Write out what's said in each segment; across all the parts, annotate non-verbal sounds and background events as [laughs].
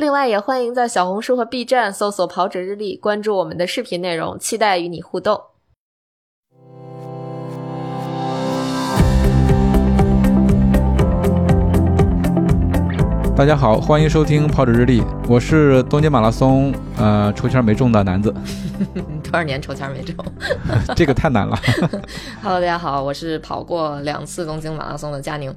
另外，也欢迎在小红书和 B 站搜索“跑者日历”，关注我们的视频内容，期待与你互动。大家好，欢迎收听跑者日历，我是东京马拉松呃抽签没中的男子。[laughs] 多少年抽签没中？[laughs] 这个太难了。[laughs] Hello，大家好，我是跑过两次东京马拉松的佳宁。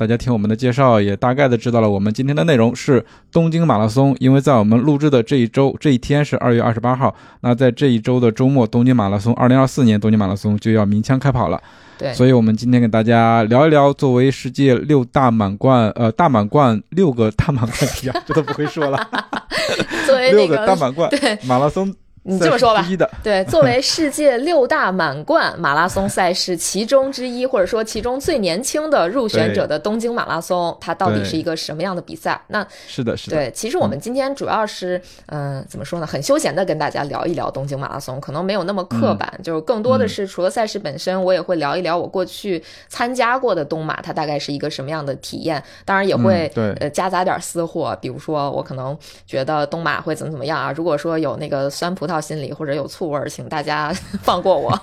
大家听我们的介绍，也大概的知道了我们今天的内容是东京马拉松。因为在我们录制的这一周，这一天是二月二十八号，那在这一周的周末，东京马拉松二零二四年东京马拉松就要鸣枪开跑了。对，所以我们今天给大家聊一聊，作为世界六大满贯，呃，大满贯六个大满贯 [laughs] 这都不会说了。[laughs] 作为六个大满贯，对马拉松。你这么说吧，对，作为世界六大满贯马拉松赛事其中之一，或者说其中最年轻的入选者的东京马拉松，它到底是一个什么样的比赛？那是的，是的。对，其实我们今天主要是，嗯，怎么说呢？很休闲的跟大家聊一聊东京马拉松，可能没有那么刻板，就是更多的是除了赛事本身，我也会聊一聊我过去参加过的东马，它大概是一个什么样的体验。当然也会呃夹杂点私货，比如说我可能觉得东马会怎么怎么样啊？如果说有那个酸葡萄心理或者有醋味儿，请大家 [laughs] 放过我。[laughs]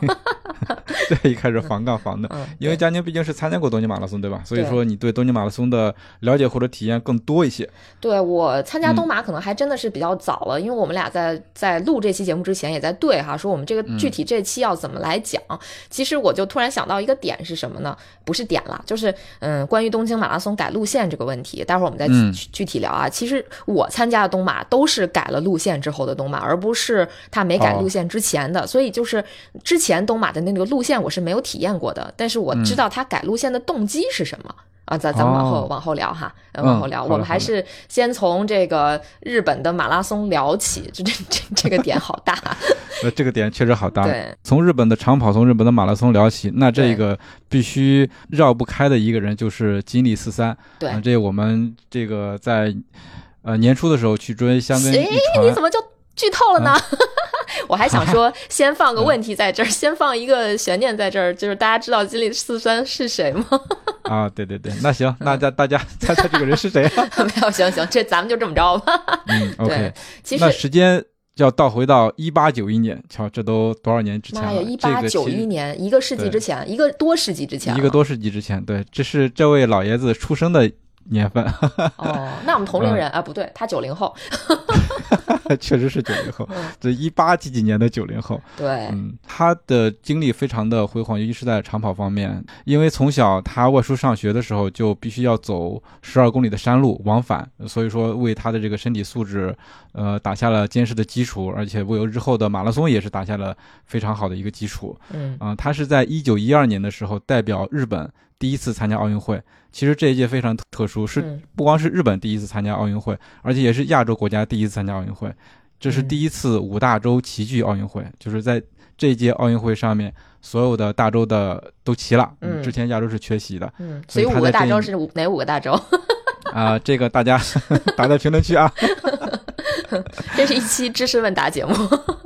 对，一开始防杠防的，因为佳宁毕竟是参加过东京马拉松，对吧？所以说你对东京马拉松的了解或者体验更多一些。对我参加东马可能还真的是比较早了，因为我们俩在在录这期节目之前也在对哈，说我们这个具体这期要怎么来讲。其实我就突然想到一个点是什么呢？不是点了，就是嗯，关于东京马拉松改路线这个问题，待会儿我们再具体聊啊。其实我参加的东马都是改了路线之后的东马，而不是他没改路线之前的。所以就是之前东马的那个路线我是没有体验过的，但是我知道他改路线的动机是什么啊。咱咱们往后往后聊哈，往后聊。我们还是先从这个日本的马拉松聊起，[laughs] 这这这这个点好大。[laughs] 呃，这个点确实好大。对，从日本的长跑，从日本的马拉松聊起，那这个必须绕不开的一个人就是金立四三。对，这我们这个在呃年初的时候去追香根一传，你怎么就剧透了呢？[laughs] 我还想说，先放个问题在这儿，[laughs] 先放一个悬念在这儿，就是大家知道金立四三是谁吗？啊，对对对，[laughs] 那行，那大大家猜猜这个人是谁？没有，行行，这咱们就这么着吧。嗯，OK。其实那时间。要倒回到一八九一年，瞧，这都多少年之前了？一八九一年，一个世纪之前，一个多世纪之前，一个多世纪之前，对，这是这位老爷子出生的。年份哦，那我们同龄人啊，不对，他九零后，确实是九零后，这一八几几年的九零后，对，嗯，他的经历非常的辉煌，尤其是在长跑方面，因为从小他外出上学的时候就必须要走十二公里的山路往返，所以说为他的这个身体素质，呃，打下了坚实的基础，而且为日后的马拉松也是打下了非常好的一个基础，嗯，啊，他是在一九一二年的时候代表日本。第一次参加奥运会，其实这一届非常特殊，是不光是日本第一次参加奥运会，而且也是亚洲国家第一次参加奥运会。这是第一次五大洲齐聚奥运会，就是在这一届奥运会上面，所有的大洲的都齐了。嗯，之前亚洲是缺席的。嗯，所以五个大洲是哪五个大洲？[laughs] 啊，这个大家 [laughs] 打在评论区啊。[laughs] 这是一期知识问答节目。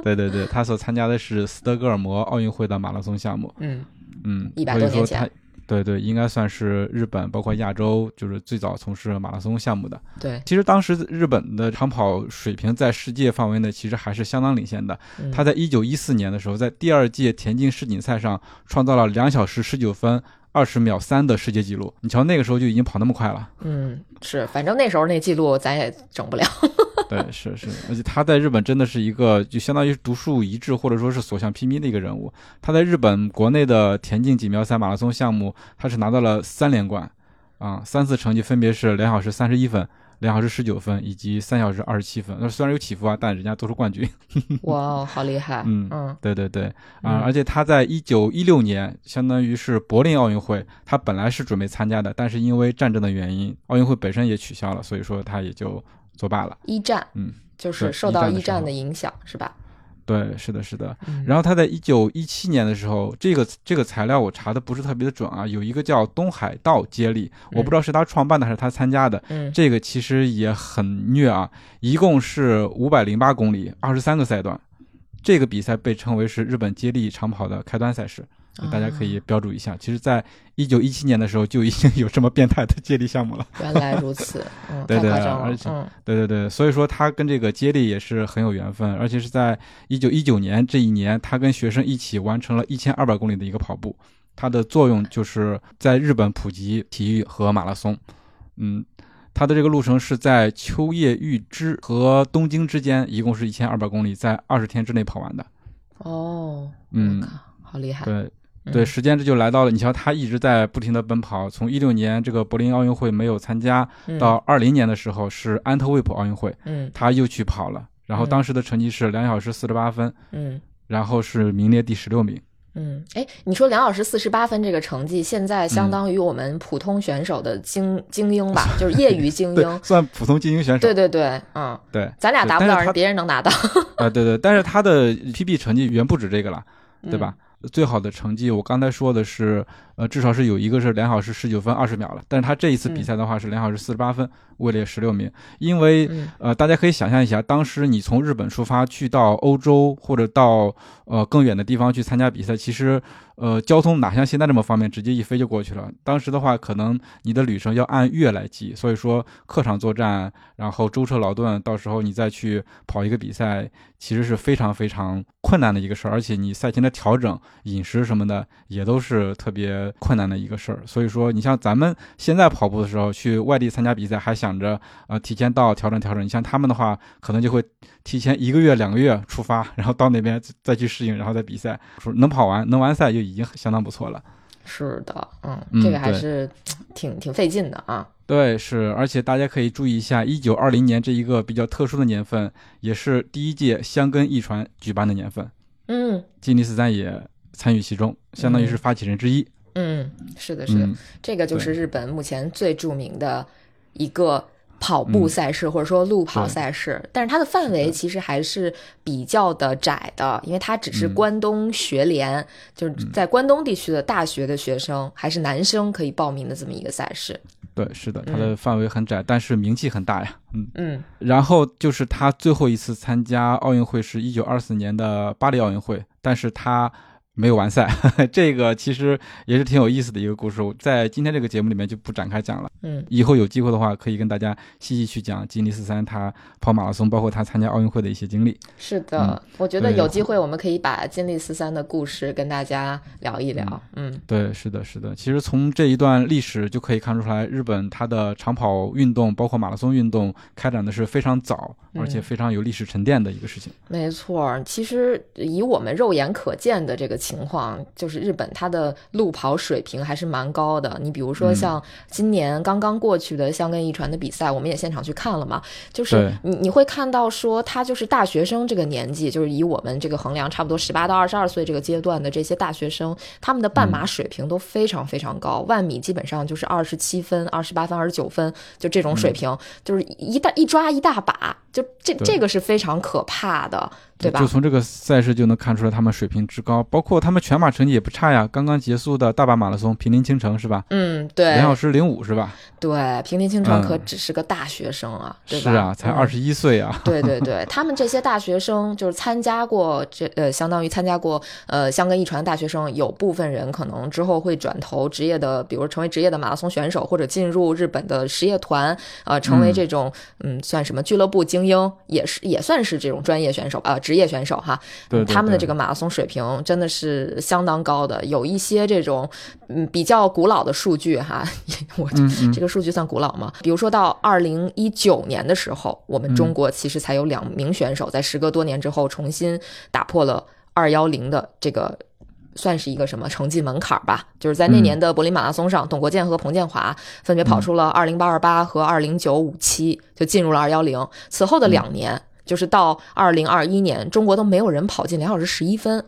对对对，他所参加的是斯德哥尔摩奥运会的马拉松项目。嗯嗯，一百多年前。对对，应该算是日本，包括亚洲，就是最早从事马拉松项目的。对，其实当时日本的长跑水平在世界范围内其实还是相当领先的。他在一九一四年的时候，在第二届田径世锦赛上创造了两小时十九分。二十秒三的世界纪录，你瞧那个时候就已经跑那么快了。嗯，是，反正那时候那记录咱也整不了。对，是是，而且他在日本真的是一个就相当于独树一帜或者说是所向披靡的一个人物。他在日本国内的田径锦标赛马拉松项目，他是拿到了三连冠，啊，三次成绩分别是两小时三十一分。两小时十九分以及三小时二十七分，那虽然有起伏啊，但人家都是冠军。[laughs] 哇，好厉害！嗯嗯，对对对啊，而且他在一九一六年，相当于是柏林奥运会，他本来是准备参加的，但是因为战争的原因，奥运会本身也取消了，所以说他也就作罢了。一战，嗯。就是受到一战的影响，是吧？对，是的，是的。然后他在一九一七年的时候，这个这个材料我查的不是特别的准啊，有一个叫东海道接力，我不知道是他创办的还是他参加的。嗯，这个其实也很虐啊，一共是五百零八公里，二十三个赛段。这个比赛被称为是日本接力长跑的开端赛事。大家可以标注一下，其实，在一九一七年的时候就已经有这么变态的接力项目了。[laughs] 原来如此，嗯，对对，而且，对对对，所以说他跟这个接力也是很有缘分，而且是在一九一九年这一年，他跟学生一起完成了一千二百公里的一个跑步，它的作用就是在日本普及体育和马拉松。嗯，它的这个路程是在秋叶玉之和东京之间，一共是一千二百公里，在二十天之内跑完的。哦，嗯，好厉害，对。对，时间这就来到了。你瞧，他一直在不停的奔跑，从一六年这个柏林奥运会没有参加，到二零年的时候是安特卫普奥运会，嗯，他又去跑了。然后当时的成绩是两小时四十八分，嗯，然后是名列第十六名。嗯，哎，你说两小时四十八分这个成绩，现在相当于我们普通选手的精精英吧，就是业余精 [laughs] 英，算普通精英选手。对对对，嗯，对，咱俩达不到，人别人能达到。[laughs] 啊，对对，但是他的 PB 成绩远不止这个了，对吧？最好的成绩，我刚才说的是，呃，至少是有一个是两小时十九分二十秒了。但是他这一次比赛的话是两小时四十八分，位列十六名。因为，呃，大家可以想象一下，当时你从日本出发去到欧洲或者到呃更远的地方去参加比赛，其实。呃，交通哪像现在这么方便，直接一飞就过去了。当时的话，可能你的旅程要按月来计，所以说客场作战，然后舟车劳顿，到时候你再去跑一个比赛，其实是非常非常困难的一个事儿。而且你赛前的调整、饮食什么的，也都是特别困难的一个事儿。所以说，你像咱们现在跑步的时候去外地参加比赛，还想着呃提前到调整调整。你像他们的话，可能就会提前一个月、两个月出发，然后到那边再去适应，然后再比赛。说能跑完，能完赛就。已经相当不错了，是的，嗯，这个还是挺挺费劲的啊。对，是，而且大家可以注意一下，一九二零年这一个比较特殊的年份，也是第一届香根一传举办的年份。嗯，金尼斯三也参与其中，相当于是发起人之一。嗯，是的，是的，这个就是日本目前最著名的一个。跑步赛事或者说路跑赛事，但是它的范围其实还是比较的窄的，因为它只是关东学联，就是在关东地区的大学的学生还是男生可以报名的这么一个赛事。对，是的，它的范围很窄，但是名气很大呀。嗯嗯。然后就是他最后一次参加奥运会是一九二四年的巴黎奥运会，但是他。没有完赛，[laughs] 这个其实也是挺有意思的一个故事，在今天这个节目里面就不展开讲了。嗯，以后有机会的话，可以跟大家细细去讲吉尼斯三他跑马拉松，包括他参加奥运会的一些经历。是的，我觉得有机会我们可以把金利斯三的故事跟大家聊一聊。嗯，对，是的，是的。其实从这一段历史就可以看出来，日本它的长跑运动，包括马拉松运动，开展的是非常早，而且非常有历史沉淀的一个事情。没错，其实以我们肉眼可见的这个。情况就是日本它的路跑水平还是蛮高的。你比如说像今年刚刚过去的香根一传的比赛，我们也现场去看了嘛。就是你你会看到说，他就是大学生这个年纪，就是以我们这个衡量，差不多十八到二十二岁这个阶段的这些大学生，他们的半马水平都非常非常高。万米基本上就是二十七分、二十八分、二十九分，就这种水平，就是一大一抓一大把，就这这个是非常可怕的。对吧？就从这个赛事就能看出来他们水平之高，包括他们全马成绩也不差呀。刚刚结束的大阪马拉松，平林清城是吧？嗯，对，两小时零五是吧？对，平林清城可只是个大学生啊，对吧？是啊，才二十一岁啊。对对对，他们这些大学生就是参加过这呃，相当于参加过呃香根一传的大学生，有部分人可能之后会转投职业的，比如成为职业的马拉松选手，或者进入日本的实业团，呃，成为这种嗯算什么俱乐部精英，也是也算是这种专业选手啊。职业选手哈，他们的这个马拉松水平真的是相当高的。有一些这种嗯比较古老的数据哈，[laughs] 我这个数据算古老吗？比如说到二零一九年的时候，我们中国其实才有两名选手在时隔多年之后重新打破了二幺零的这个算是一个什么成绩门槛吧？就是在那年的柏林马拉松上，董国建和彭建华分别跑出了二零八二八和二零九五七，就进入了二幺零。此后的两年。就是到二零二一年，中国都没有人跑进两小时十一分，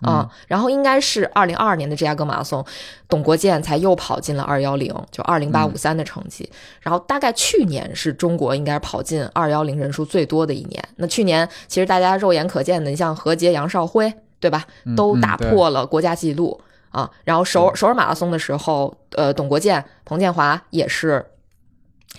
啊。然后应该是二零二二年的芝加哥马拉松，董国建才又跑进了二幺零，就二零八五三的成绩。然后大概去年是中国应该是跑进二幺零人数最多的一年。那去年其实大家肉眼可见的，你像何洁、杨少辉，对吧？都打破了国家纪录啊。然后首首尔马拉松的时候，呃，董国建、彭建华也是。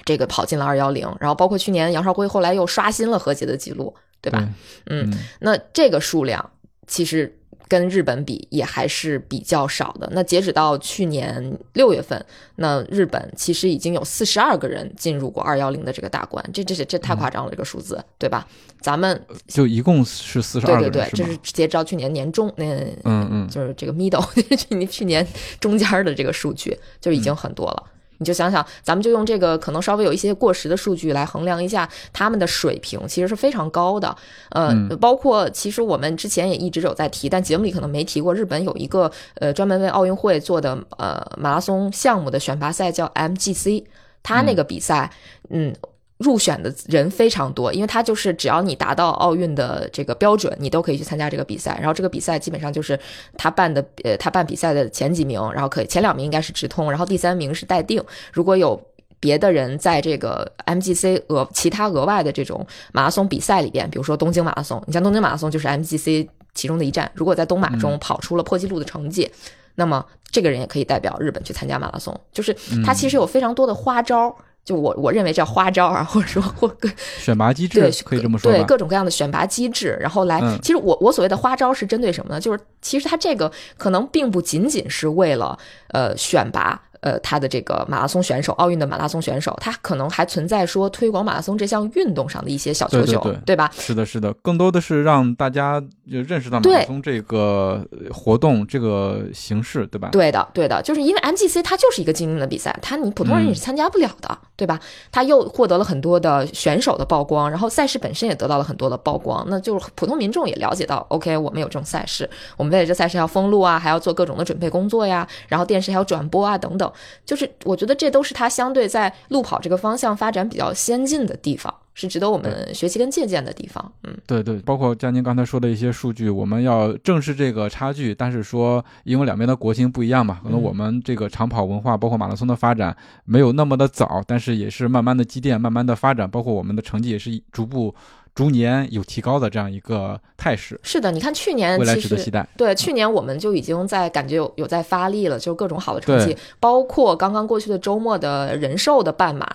这个跑进了二幺零，然后包括去年杨少辉后来又刷新了何洁的记录，对吧？嗯，那这个数量其实跟日本比也还是比较少的。那截止到去年六月份，那日本其实已经有四十二个人进入过二幺零的这个大关，这这是这太夸张了，这个数字，对吧？咱们就一共是四十二对对对，这是截止到去年年中，那嗯嗯，就是这个 middle [laughs] 去去年中间的这个数据就已经很多了。你就想想，咱们就用这个可能稍微有一些过时的数据来衡量一下他们的水平，其实是非常高的。呃，包括其实我们之前也一直有在提，但节目里可能没提过。日本有一个呃专门为奥运会做的呃马拉松项目的选拔赛叫 MGC，他那个比赛，嗯。入选的人非常多，因为他就是只要你达到奥运的这个标准，你都可以去参加这个比赛。然后这个比赛基本上就是他办的，呃，他办比赛的前几名，然后可以前两名应该是直通，然后第三名是待定。如果有别的人在这个 MGC 额其他额外的这种马拉松比赛里边，比如说东京马拉松，你像东京马拉松就是 MGC 其中的一站。如果在东马中跑出了破纪录的成绩，那么这个人也可以代表日本去参加马拉松。就是他其实有非常多的花招。就我我认为叫花招啊，[laughs] 或者说或各选拔机制，对，可以这么说，对各种各样的选拔机制，然后来，其实我我所谓的花招是针对什么呢？就是其实它这个可能并不仅仅是为了呃选拔。呃，他的这个马拉松选手，奥运的马拉松选手，他可能还存在说推广马拉松这项运动上的一些小球球，对吧？是的，是的，更多的是让大家就认识到马拉松这个活动这个形式，对吧？对的，对的，就是因为 MGC 它就是一个精英的比赛，它你普通人也是参加不了的，对吧？他又获得了很多的选手的曝光，然后赛事本身也得到了很多的曝光，那就是普通民众也了解到，OK，我们有这种赛事，我们为了这赛事要封路啊，还要做各种的准备工作呀，然后电视还要转播啊，等等。就是我觉得这都是他相对在路跑这个方向发展比较先进的地方，是值得我们学习跟借鉴的地方。嗯，对对，包括像您刚才说的一些数据，我们要正视这个差距。但是说，因为两边的国情不一样嘛，可能我们这个长跑文化，包括马拉松的发展没有那么的早，但是也是慢慢的积淀，慢慢的发展，包括我们的成绩也是逐步。逐年有提高的这样一个态势，是的，你看去年未来值得期待。对，去年我们就已经在感觉有有在发力了，就各种好的成绩，包括刚刚过去的周末的人寿的半马。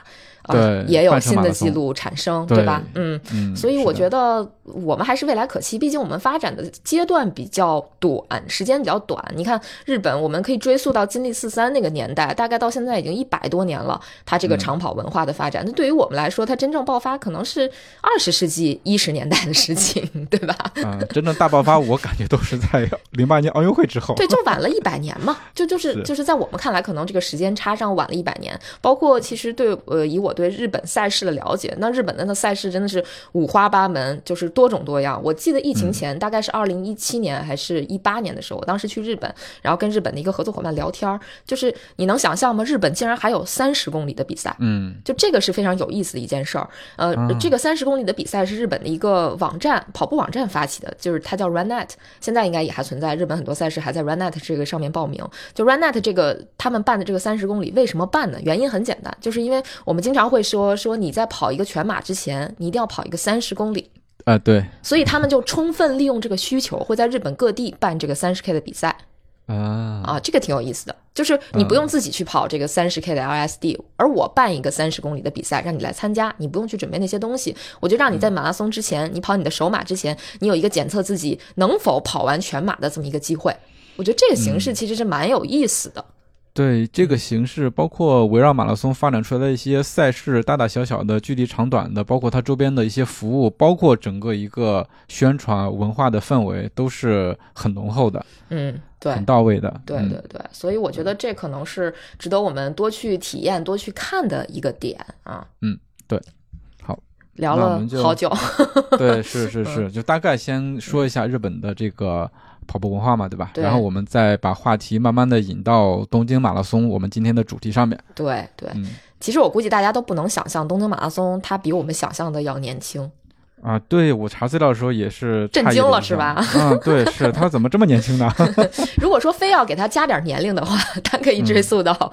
对，也有新的记录产生，对吧？嗯嗯，所以我觉得我们还是未来可期。毕竟我们发展的阶段比较短，时间比较短。你看日本，我们可以追溯到金立四三那个年代，大概到现在已经一百多年了。它这个长跑文化的发展，那对于我们来说，它真正爆发可能是二十世纪一十年代的事情，对吧？[laughs] 嗯，真正大爆发，我感觉都是在零八年奥运会之后。对，就晚了一百年嘛，就就是就是在我们看来，可能这个时间差上晚了一百年。包括其实对呃，以我。对日本赛事的了解，那日本的那赛事真的是五花八门，就是多种多样。我记得疫情前大概是二零一七年还是一八年的时候，我当时去日本，然后跟日本的一个合作伙伴聊天，就是你能想象吗？日本竟然还有三十公里的比赛，嗯，就这个是非常有意思的一件事儿。呃，这个三十公里的比赛是日本的一个网站跑步网站发起的，就是它叫 RunNet，现在应该也还存在。日本很多赛事还在 RunNet 这个上面报名。就 RunNet 这个他们办的这个三十公里，为什么办呢？原因很简单，就是因为我们经常。会说说你在跑一个全马之前，你一定要跑一个三十公里啊，对，所以他们就充分利用这个需求，会在日本各地办这个三十 K 的比赛。啊。啊，这个挺有意思的，就是你不用自己去跑这个三十 K 的 LSD，而我办一个三十公里的比赛，让你来参加，你不用去准备那些东西，我就让你在马拉松之前，你跑你的首马之前，你有一个检测自己能否跑完全马的这么一个机会，我觉得这个形式其实是蛮有意思的。对这个形式，包括围绕马拉松发展出来的一些赛事，大大小小的、距离长短的，包括它周边的一些服务，包括整个一个宣传文化的氛围，都是很浓厚的。嗯，对，很到位的。对对对，所以我觉得这可能是值得我们多去体验、多去看的一个点啊。嗯，对。好，聊了好久。对，[laughs] 是是是，就大概先说一下日本的这个。跑步文化嘛，对吧？对。然后我们再把话题慢慢的引到东京马拉松，我们今天的主题上面。对对。嗯。其实我估计大家都不能想象，东京马拉松它比我们想象的要年轻。啊，对我查资料的时候也是震惊了，是吧？嗯，对，是 [laughs] 他怎么这么年轻呢？[laughs] 如果说非要给他加点年龄的话，他可以追溯到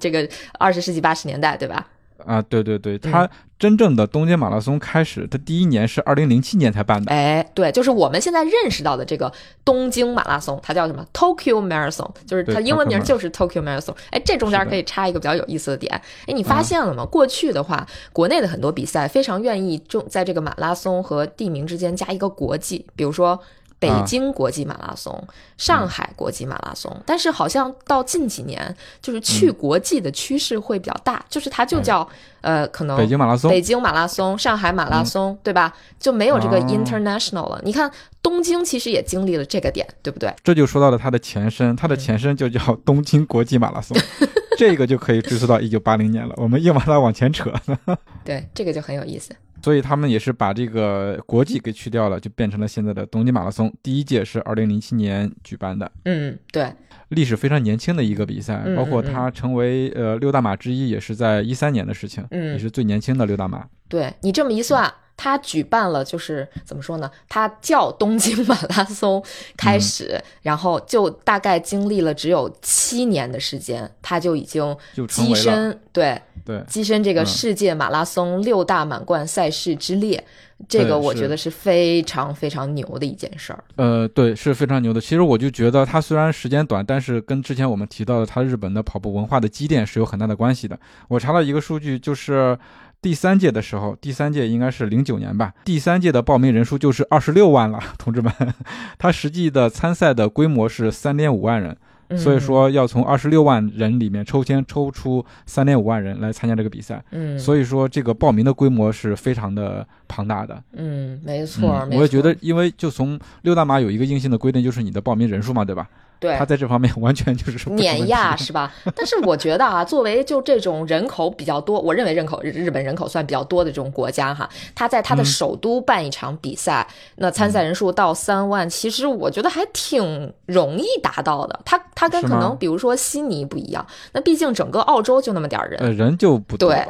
这个二十世纪八十年代，对吧？啊，对对对，它真正的东京马拉松开始，它第一年是二零零七年才办的。哎，对，就是我们现在认识到的这个东京马拉松，它叫什么？Tokyo Marathon，就是它英文名就是 Tokyo Marathon。哎，这中间可以插一个比较有意思的点。哎，你发现了吗？过去的话，国内的很多比赛非常愿意就在这个马拉松和地名之间加一个国际，比如说。北京国际马拉松、上海国际马拉松，但是好像到近几年，就是去国际的趋势会比较大，就是它就叫呃，可能北京马拉松、北京马拉松、上海马拉松，对吧？就没有这个 international 了。你看东京其实也经历了这个点，对不对？这就说到了它的前身，它的前身就叫 [laughs] 东京国际马拉松，[laughs] 这个就可以追溯到一九八零年了。我们硬把它往前扯，[laughs] 对，这个就很有意思。所以他们也是把这个国际给去掉了，就变成了现在的东京马拉松。第一届是二零零七年举办的，嗯，对，历史非常年轻的一个比赛，包括它成为呃六大马之一，也是在一三年的事情，嗯，也是最年轻的六大马。对你这么一算。他举办了，就是怎么说呢？他叫东京马拉松开始，然后就大概经历了只有七年的时间，他就已经跻身对对跻身这个世界马拉松六大满贯赛事之列。这个我觉得是非常非常牛的一件事儿。呃，对，是非常牛的。其实我就觉得他虽然时间短，但是跟之前我们提到的他日本的跑步文化的积淀是有很大的关系的。我查到一个数据，就是。第三届的时候，第三届应该是零九年吧。第三届的报名人数就是二十六万了，[laughs] 同志们。[laughs] 他实际的参赛的规模是三点五万人，所以说要从二十六万人里面抽签抽出三点五万人来参加这个比赛。嗯，所以说这个报名的规模是非常的庞大的。嗯，没错。我也觉得，因为就从六大马有一个硬性的规定，就是你的报名人数嘛，对吧？对，他在这方面完全就是碾压，是吧？但是我觉得啊，[laughs] 作为就这种人口比较多，我认为人口日本人口算比较多的这种国家哈，他在他的首都办一场比赛，那参赛人数到三万，其实我觉得还挺容易达到的。他他跟可能比如说悉尼不一样，那毕竟整个澳洲就那么点儿人，呃，人就不对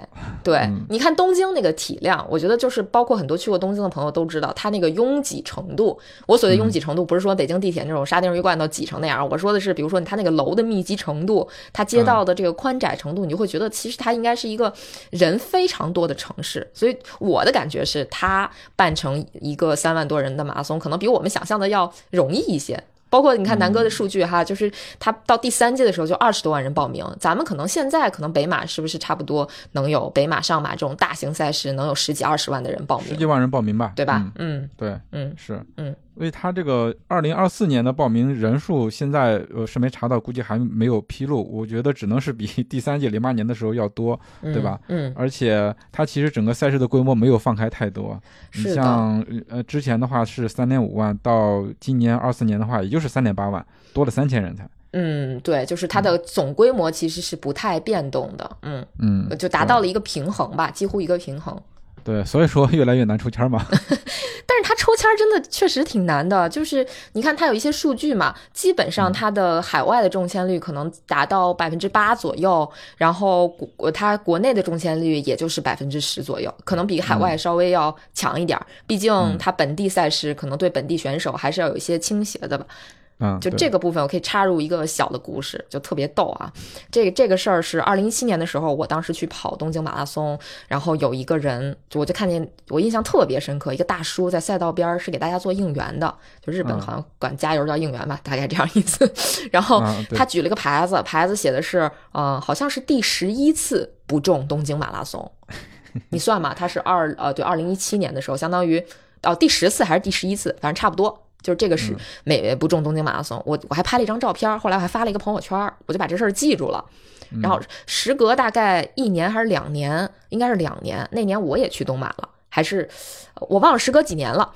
对。你看东京那个体量，我觉得就是包括很多去过东京的朋友都知道，它那个拥挤程度。我所谓拥挤程度，不是说北京地铁那种沙丁鱼罐头挤成那样。我说的是，比如说它那个楼的密集程度，它街道的这个宽窄程度，你就会觉得其实它应该是一个人非常多的城市。所以我的感觉是，它办成一个三万多人的马拉松，可能比我们想象的要容易一些。包括你看南哥的数据哈，就是他到第三届的时候就二十多万人报名，咱们可能现在可能北马是不是差不多能有北马上马这种大型赛事能有十几二十万的人报名？十几万人报名吧，对吧？嗯，对，嗯，是，嗯。所以他这个二零二四年的报名人数，现在呃是没查到，估计还没有披露。我觉得只能是比第三届零八年的时候要多，对吧？嗯。而且它其实整个赛事的规模没有放开太多。你像呃之前的话是三点五万，到今年二四年的话也就是三点八万，多了三千人才。嗯，对，就是它的总规模其实是不太变动的。嗯嗯，就达到了一个平衡吧，几乎一个平衡。对，所以说越来越难抽签嘛。[laughs] [laughs] 但是他抽签真的确实挺难的，就是你看他有一些数据嘛，基本上他的海外的中签率可能达到百分之八左右，然后国他国内的中签率也就是百分之十左右，可能比海外稍微要强一点。毕竟他本地赛事可能对本地选手还是要有一些倾斜的吧。嗯，就这个部分，我可以插入一个小的故事，就特别逗啊。这个这个事儿是二零一七年的时候，我当时去跑东京马拉松，然后有一个人，我就看见，我印象特别深刻，一个大叔在赛道边儿是给大家做应援的，就日本好像管加油叫应援吧，大概这样意思。然后他举了个牌子，牌子写的是，呃，好像是第十一次不中东京马拉松，[laughs] 你算嘛，他是二呃对，二零一七年的时候，相当于哦第十次还是第十一次，反正差不多。就是这个是每不中东京马拉松，我我还拍了一张照片，后来我还发了一个朋友圈，我就把这事儿记住了。然后时隔大概一年还是两年，应该是两年，那年我也去东马了，还是我忘了时隔几年了。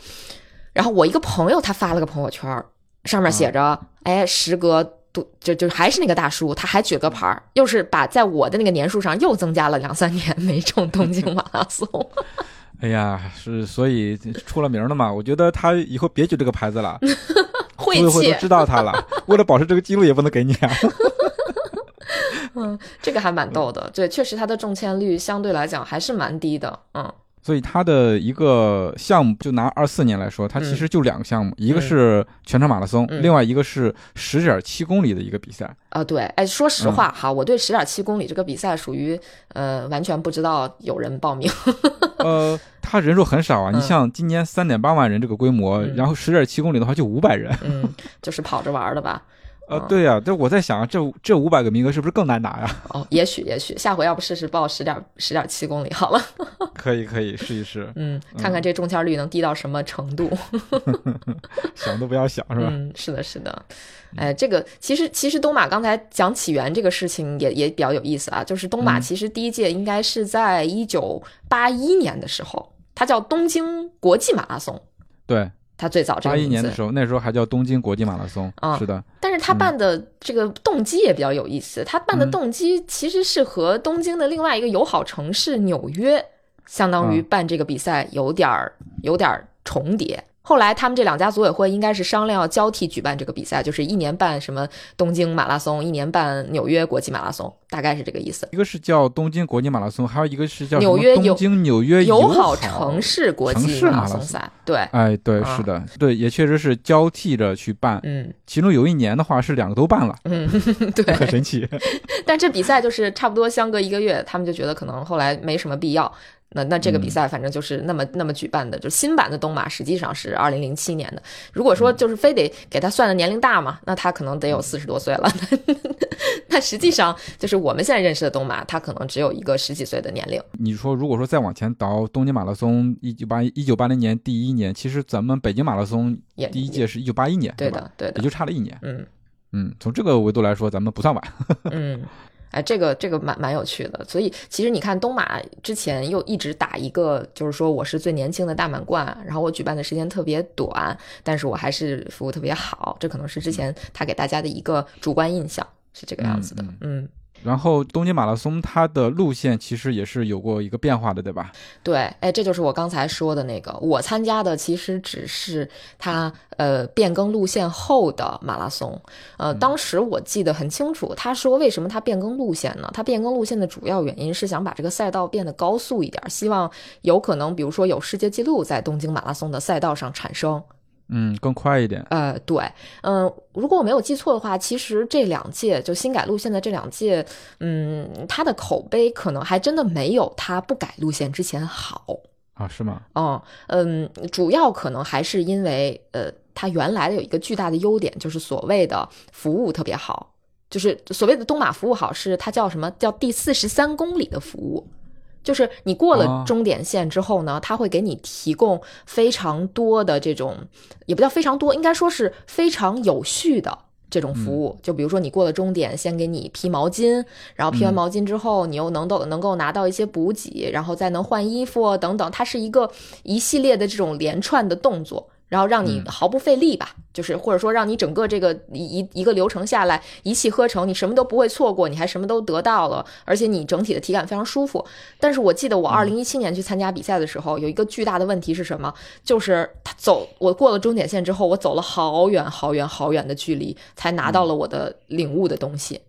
然后我一个朋友他发了个朋友圈，上面写着：“哎，时隔多就就还是那个大叔，他还举了个牌儿，又是把在我的那个年数上又增加了两三年没中东京马拉松。[laughs] ”哎呀，是所以出了名的嘛？我觉得他以后别举这个牌子了，[laughs] 晦气，都知道他了。[laughs] 为了保持这个记录，也不能给你啊。[laughs] 嗯，这个还蛮逗的。对，确实他的中签率相对来讲还是蛮低的。嗯所以它的一个项目，就拿二四年来说，它其实就两个项目，一个是全程马拉松，另外一个是十点七公里的一个比赛。啊，对，哎，说实话哈，我对十点七公里这个比赛属于呃完全不知道有人报名。[laughs] 呃，他人数很少啊，你像今年三点八万人这个规模，然后十点七公里的话就五百人，嗯，就是跑着玩的吧。呃，对呀，这我在想，这这五百个名额是不是更难拿呀？哦，也许也许，下回要不试试报十点十点七公里好了。可以可以试一试，[laughs] 嗯，看看这中签率能低到什么程度。[laughs] 想都不要想，是吧？嗯，是的，是的。哎，这个其实其实东马刚才讲起源这个事情也也比较有意思啊，就是东马其实第一届应该是在一九八一年的时候，它叫东京国际马拉松。对。他最早八一年的时候，那时候还叫东京国际马拉松，是的。但是他办的这个动机也比较有意思，他办的动机其实是和东京的另外一个友好城市纽约，相当于办这个比赛有点儿有点儿重叠。后来他们这两家组委会应该是商量要交替举办这个比赛，就是一年办什么东京马拉松，一年办纽约国际马拉松，大概是这个意思。一个是叫东京国际马拉松，还有一个是叫纽约东京纽约友好城市国际马拉松赛。对，哎，对，是的，对，也确实是交替着去办。嗯，其中有一年的话是两个都办了。嗯，[laughs] 对，很神奇。[laughs] 但这比赛就是差不多相隔一个月，他们就觉得可能后来没什么必要。那那这个比赛反正就是那么那么举办的，就新版的东马实际上是二零零七年的。如果说就是非得给他算的年龄大嘛，那他可能得有四十多岁了。[laughs] 那实际上就是我们现在认识的东马，他可能只有一个十几岁的年龄。你说如果说再往前倒，东京马拉松一九八一九八零年第一年，其实咱们北京马拉松第一届是一九八一年，对的对的，也就差了一年。嗯嗯，从这个维度来说，咱们不算晚。[laughs] 嗯。哎，这个这个蛮蛮有趣的，所以其实你看东马之前又一直打一个，就是说我是最年轻的大满贯，然后我举办的时间特别短，但是我还是服务特别好，这可能是之前他给大家的一个主观印象是这个样子的，嗯。然后东京马拉松它的路线其实也是有过一个变化的，对吧？对，哎，这就是我刚才说的那个，我参加的其实只是它呃变更路线后的马拉松。呃，当时我记得很清楚，他说为什么他变更路线呢？他变更路线的主要原因是想把这个赛道变得高速一点，希望有可能比如说有世界纪录在东京马拉松的赛道上产生。嗯，更快一点。呃，对，嗯，如果我没有记错的话，其实这两届就新改路线的这两届，嗯，它的口碑可能还真的没有它不改路线之前好啊？是吗？嗯，嗯，主要可能还是因为，呃，它原来的有一个巨大的优点，就是所谓的服务特别好，就是所谓的东马服务好，是它叫什么叫第四十三公里的服务。就是你过了终点线之后呢，他会给你提供非常多的这种，也不叫非常多，应该说是非常有序的这种服务。就比如说你过了终点，先给你披毛巾，然后披完毛巾之后，你又能够能够拿到一些补给，然后再能换衣服等等，它是一个一系列的这种连串的动作。然后让你毫不费力吧，就是或者说让你整个这个一一个流程下来一气呵成，你什么都不会错过，你还什么都得到了，而且你整体的体感非常舒服。但是我记得我二零一七年去参加比赛的时候，有一个巨大的问题是什么？就是他走，我过了终点线之后，我走了好远好远好远的距离，才拿到了我的领悟的东西。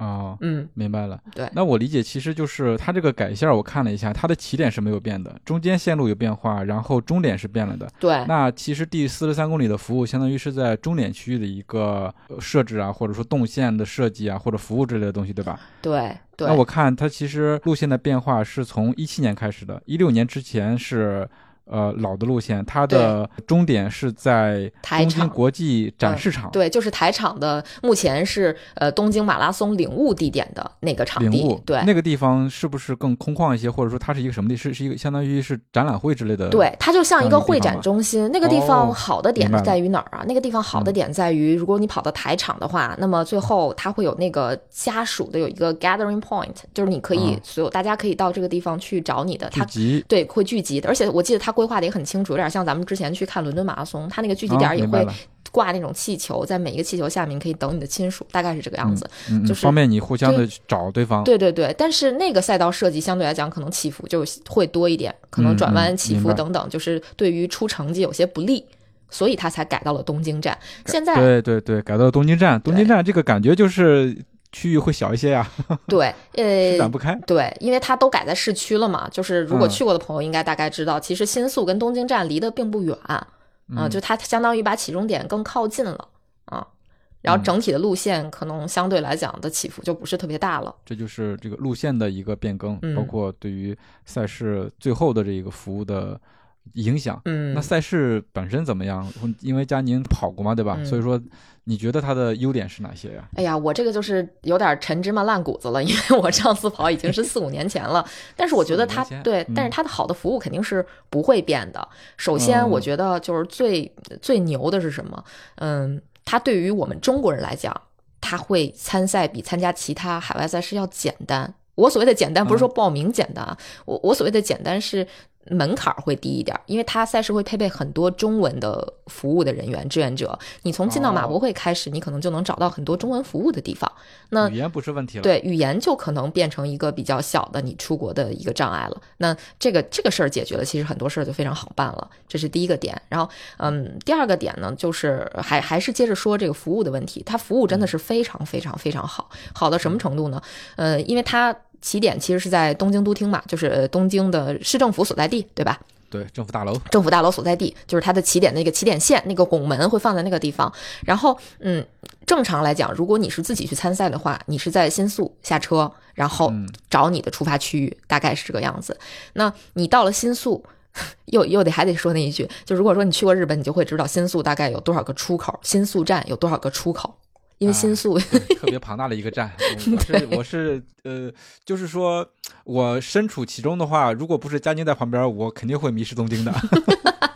哦，嗯，明白了。对，那我理解其实就是它这个改线，我看了一下，它的起点是没有变的，中间线路有变化，然后终点是变了的。对，那其实第四十三公里的服务，相当于是在终点区域的一个设置啊，或者说动线的设计啊，或者服务之类的东西，对吧？对，对。那我看它其实路线的变化是从一七年开始的，一六年之前是。呃，老的路线，它的终点是在东京国际展示场。对，就是台场的，目前是呃东京马拉松领悟地点的那个场地。领悟，对，那个地方是不是更空旷一些？或者说它是一个什么地？是是一个相当于是展览会之类的？对，它就像一个会展中心。那个地方好的点在于哪儿啊？那个地方好的点在于，如果你跑到台场的话，那么最后它会有那个家属的有一个 gathering point，就是你可以所有大家可以到这个地方去找你的。聚集。对，会聚集的。而且我记得它规划的也很清楚，有点像咱们之前去看伦敦马拉松，它那个聚集点也会挂那种气球，在每一个气球下面可以等你的亲属，大概是这个样子，就是方便你互相的找对方。对对对，但是那个赛道设计相对来讲可能起伏就会多一点，可能转弯、起伏等等，就是对于出成绩有些不利，所以他才改到了东京站。现在对对对，改到了东京站，东京站这个感觉就是。区域会小一些呀。[laughs] 对，呃，展不开。对，因为它都改在市区了嘛。就是如果去过的朋友应该大概知道，其实新宿跟东京站离得并不远啊，就它相当于把起终点更靠近了啊。然后整体的路线可能相对来讲的起伏就不是特别大了。这就是这个路线的一个变更，包括对于赛事最后的这个服务的影响。嗯，那赛事本身怎么样？因为佳宁跑过嘛，对吧？所以说。你觉得它的优点是哪些呀？哎呀，我这个就是有点陈芝麻烂谷子了，因为我上次跑已经是四五年前了。但是我觉得它对，但是它的好的服务肯定是不会变的。首先，我觉得就是最最牛的是什么？嗯，它对于我们中国人来讲，它会参赛比参加其他海外赛事要简单。我所谓的简单，不是说报名简单啊，我我所谓的简单是。门槛会低一点，因为它赛事会配备很多中文的服务的人员志愿者。你从进到马博会开始，你可能就能找到很多中文服务的地方。那语言不是问题了。对，语言就可能变成一个比较小的你出国的一个障碍了。那这个这个事儿解决了，其实很多事儿就非常好办了。这是第一个点。然后，嗯，第二个点呢，就是还还是接着说这个服务的问题。它服务真的是非常非常非常好，好到什么程度呢？呃，因为它。起点其实是在东京都厅嘛，就是东京的市政府所在地，对吧？对，政府大楼，政府大楼所在地就是它的起点那个起点线那个拱门会放在那个地方。然后，嗯，正常来讲，如果你是自己去参赛的话，你是在新宿下车，然后找你的出发区域，大概是这个样子。那你到了新宿，[laughs] 又又得还得说那一句，就如果说你去过日本，你就会知道新宿大概有多少个出口，新宿站有多少个出口。因为新宿特别庞大的一个站，[laughs] 我是我是呃，就是说我身处其中的话，如果不是佳宁在旁边，我肯定会迷失东京的，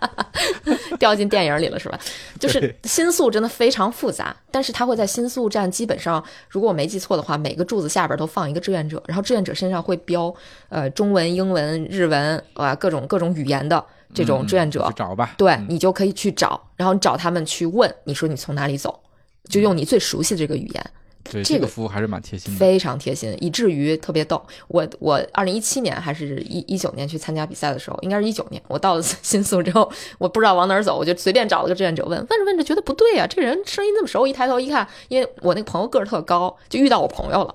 [laughs] 掉进电影里了是吧？就是新宿真的非常复杂，但是它会在新宿站基本上，如果我没记错的话，每个柱子下边都放一个志愿者，然后志愿者身上会标呃中文、英文、日文啊各种各种语言的这种志愿者，找吧，对你就可以去找，然后找他们去问，你说你从哪里走。就用你最熟悉的这个语言，对这个服务还是蛮贴心的，非常贴心，以至于特别逗。我我二零一七年还是一一九年去参加比赛的时候，应该是一九年，我到了新宿之后，我不知道往哪儿走，我就随便找了个志愿者问，问着问着觉得不对啊，这人声音那么熟，一抬头一看，因为我那个朋友个儿特高，就遇到我朋友了。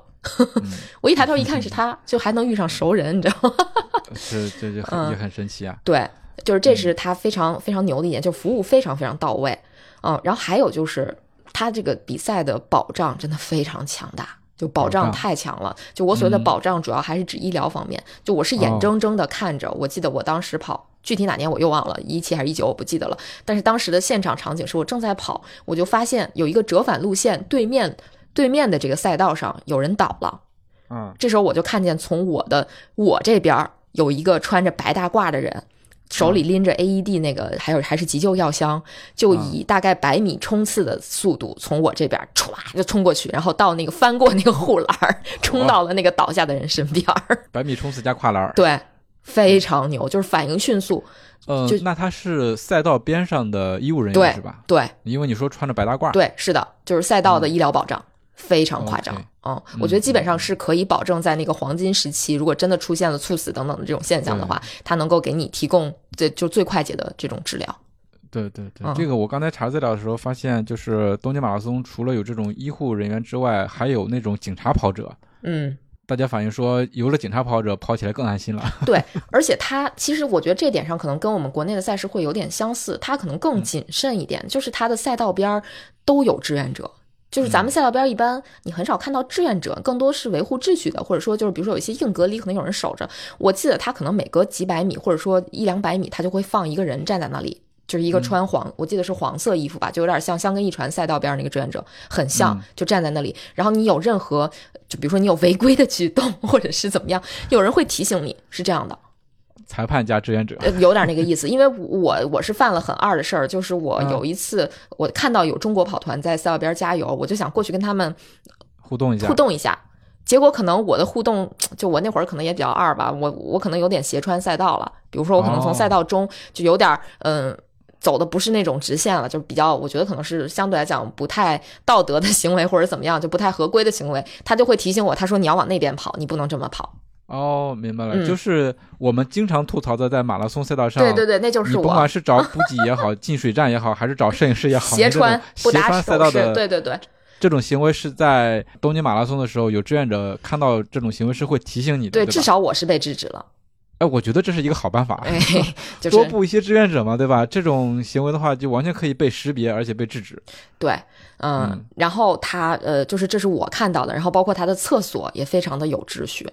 [laughs] 我一抬头一看是他，就还能遇上熟人，你知道吗？[laughs] 是，这就很也很神奇啊。对，就是这是他非常非常牛的一点，就服务非常非常到位。嗯，然后还有就是。他这个比赛的保障真的非常强大，就保障太强了。就我所谓的保障，主要还是指医疗方面。就我是眼睁睁的看着，我记得我当时跑，具体哪年我又忘了，一七还是一九我不记得了。但是当时的现场场景是我正在跑，我就发现有一个折返路线对面对面的这个赛道上有人倒了。嗯，这时候我就看见从我的我这边有一个穿着白大褂的人。手里拎着 AED 那个，还有还是急救药箱，就以大概百米冲刺的速度从我这边歘就冲过去，然后到那个翻过那个护栏，冲到了那个倒下的人身边。百米冲刺加跨栏，对，非常牛，就是反应迅速。呃，就那他是赛道边上的医务人员是吧？对，因为你说穿着白大褂。对，是的，就是赛道的医疗保障。非常夸张嗯，我觉得基本上是可以保证在那个黄金时期，如果真的出现了猝死等等的这种现象的话，它能够给你提供这就最快捷的这种治疗。对对对，这个我刚才查资料的时候发现，就是东京马拉松除了有这种医护人员之外，还有那种警察跑者。嗯，大家反映说，有了警察跑者，跑起来更安心了。对，而且他其实我觉得这点上可能跟我们国内的赛事会有点相似，他可能更谨慎一点，就是他的赛道边儿都有志愿者。就是咱们赛道边一般，你很少看到志愿者，更多是维护秩序的，或者说就是比如说有一些硬隔离，可能有人守着。我记得他可能每隔几百米，或者说一两百米，他就会放一个人站在那里，就是一个穿黄，我记得是黄色衣服吧，就有点像香根一传赛道边那个志愿者，很像，就站在那里。然后你有任何，就比如说你有违规的举动，或者是怎么样，有人会提醒你，是这样的。裁判加志愿者，有点那个意思，因为我我是犯了很二的事儿，就是我有一次我看到有中国跑团在赛道边加油，我就想过去跟他们互动一下，互动一下，结果可能我的互动 [tsk] 就我那会儿可能也比较二吧，我我可能有点斜穿赛道了，比如说我可能从赛道中就有点嗯走的不是那种直线了，就比较我觉得可能是相对来讲不太道德的行为或者怎么样，就不太合规的行为，他就会提醒我，他说你要往那边跑，你不能这么跑。哦，明白了，就是我们经常吐槽的，在马拉松赛道上，对对对，那就是我。不管是找补给也好，[laughs] 进水站也好，还是找摄影师也好，斜穿不斜穿赛道的，对对对，这种行为是在东京马拉松的时候，有志愿者看到这种行为是会提醒你的，对，至少我是被制止了。哎，我觉得这是一个好办法，[laughs] 就多布一些志愿者嘛，对吧？这种行为的话，就完全可以被识别，而且被制止。对，嗯，然后他呃，就是这是我看到的，然后包括他的厕所也非常的有秩序。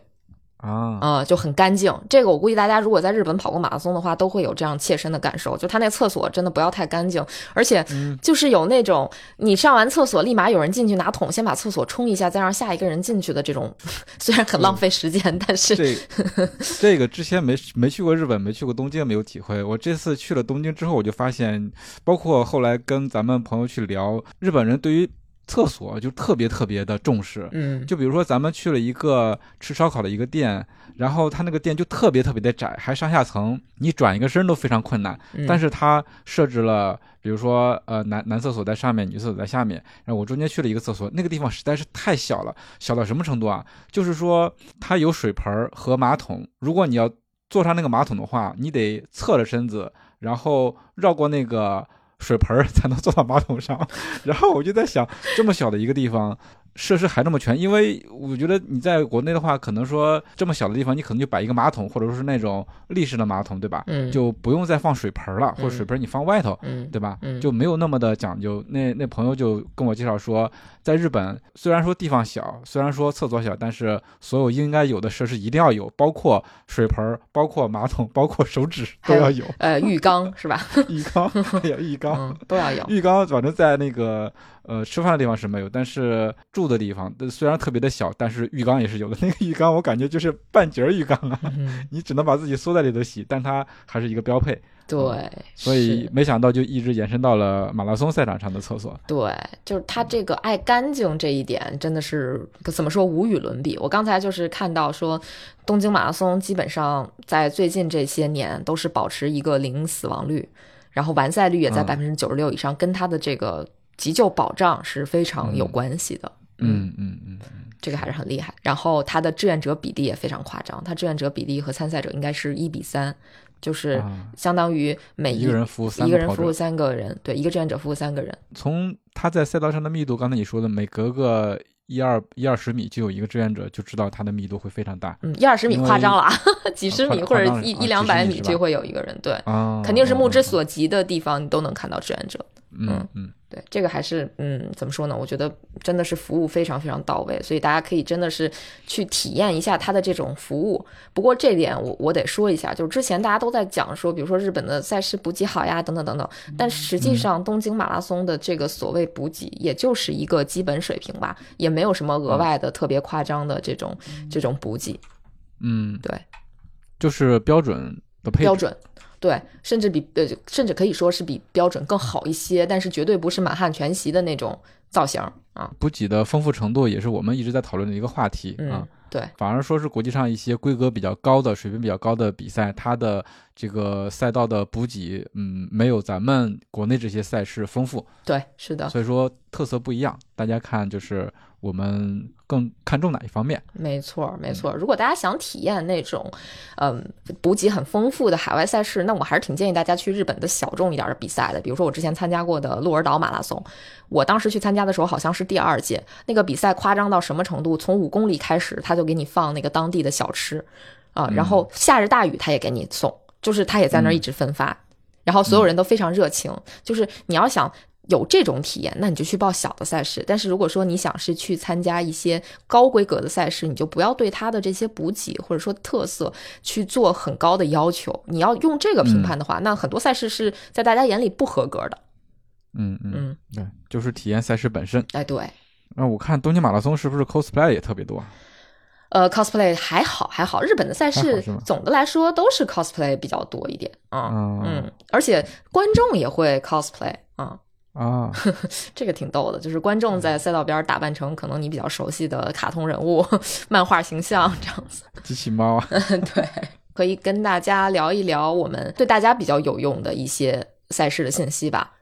啊啊，就很干净。这个我估计大家如果在日本跑过马拉松的话，都会有这样切身的感受。就他那厕所真的不要太干净，而且就是有那种你上完厕所立马有人进去拿桶先把厕所冲一下，再让下一个人进去的这种，[laughs] 虽然很浪费时间，但是这 [laughs] 这个之前没没去过日本，没去过东京，没有体会。我这次去了东京之后，我就发现，包括后来跟咱们朋友去聊，日本人对于。厕所就特别特别的重视，嗯，就比如说咱们去了一个吃烧烤的一个店，然后他那个店就特别特别的窄，还上下层，你转一个身都非常困难。但是他设置了，比如说呃男男厕所在上面，女厕所在下面。然后我中间去了一个厕所，那个地方实在是太小了，小到什么程度啊？就是说它有水盆和马桶，如果你要坐上那个马桶的话，你得侧着身子，然后绕过那个。水盆 [laughs] 才能坐到马桶上，然后我就在想，这么小的一个地方。设施还那么全，因为我觉得你在国内的话，可能说这么小的地方，你可能就摆一个马桶，或者说是那种立式的马桶，对吧？嗯，就不用再放水盆了，或者水盆你放外头，嗯，对吧？嗯，就没有那么的讲究。那那朋友就跟我介绍说，在日本虽然说地方小，虽然说厕所小，但是所有应该有的设施一定要有，包括水盆，包括马桶，包括手纸都要有。呃，浴缸是吧？浴缸，[laughs] 浴缸都要有。浴缸反正在那个。呃，吃饭的地方是没有，但是住的地方虽然特别的小，但是浴缸也是有的。[laughs] 那个浴缸我感觉就是半截浴缸啊，[laughs] 你只能把自己缩在里头洗，但它还是一个标配。对，所以没想到就一直延伸到了马拉松赛场上的厕所。对，就是他这个爱干净这一点真的是怎么说无与伦比。我刚才就是看到说，东京马拉松基本上在最近这些年都是保持一个零死亡率，然后完赛率也在百分之九十六以上，跟他的这个。急救保障是非常有关系的，嗯嗯嗯嗯，这个还是很厉害。然后他的志愿者比例也非常夸张，他志愿者比例和参赛者应该是一比三，就是相当于每一个人服务一个人服务三个人，对，一个志愿者服务三个人。从他在赛道上的密度，刚才你说的每隔个一二一二十米就有一个志愿者，就知道他的密度会非常大。嗯，一二十米夸张了，[laughs] 几十米或者一一两百米就会有一个人，对，肯定是目之所及的地方，你都能看到志愿者。嗯嗯。对，这个还是嗯，怎么说呢？我觉得真的是服务非常非常到位，所以大家可以真的是去体验一下它的这种服务。不过这点我我得说一下，就是之前大家都在讲说，比如说日本的赛事补给好呀，等等等等。但实际上东京马拉松的这个所谓补给，也就是一个基本水平吧，也没有什么额外的特别夸张的这种这种补给。嗯，对，就是标准的配标准。对，甚至比呃，甚至可以说是比标准更好一些，但是绝对不是满汉全席的那种造型啊。补给的丰富程度也是我们一直在讨论的一个话题啊。对，反而说是国际上一些规格比较高的、水平比较高的比赛，它的这个赛道的补给，嗯，没有咱们国内这些赛事丰富。对，是的。所以说特色不一样，大家看就是我们。更看重哪一方面？没错，没错。如果大家想体验那种，嗯，补给很丰富的海外赛事，那我还是挺建议大家去日本的小众一点的比赛的。比如说我之前参加过的鹿儿岛马拉松，我当时去参加的时候好像是第二届，那个比赛夸张到什么程度？从五公里开始，他就给你放那个当地的小吃啊，然后下着大雨他也给你送，就是他也在那儿一直分发，然后所有人都非常热情。就是你要想。有这种体验，那你就去报小的赛事。但是如果说你想是去参加一些高规格的赛事，你就不要对它的这些补给或者说特色去做很高的要求。你要用这个评判的话，那很多赛事是在大家眼里不合格的。嗯嗯，对，就是体验赛事本身。哎，对。那我看东京马拉松是不是 cosplay 也特别多？呃，cosplay 还好还好，日本的赛事总的来说都是 cosplay 比较多一点啊。嗯，而且观众也会 cosplay 啊。啊，[laughs] 这个挺逗的，就是观众在赛道边打扮成可能你比较熟悉的卡通人物、[laughs] 漫画形象这样子。[laughs] 机器猫啊，对，可以跟大家聊一聊我们对大家比较有用的一些赛事的信息吧。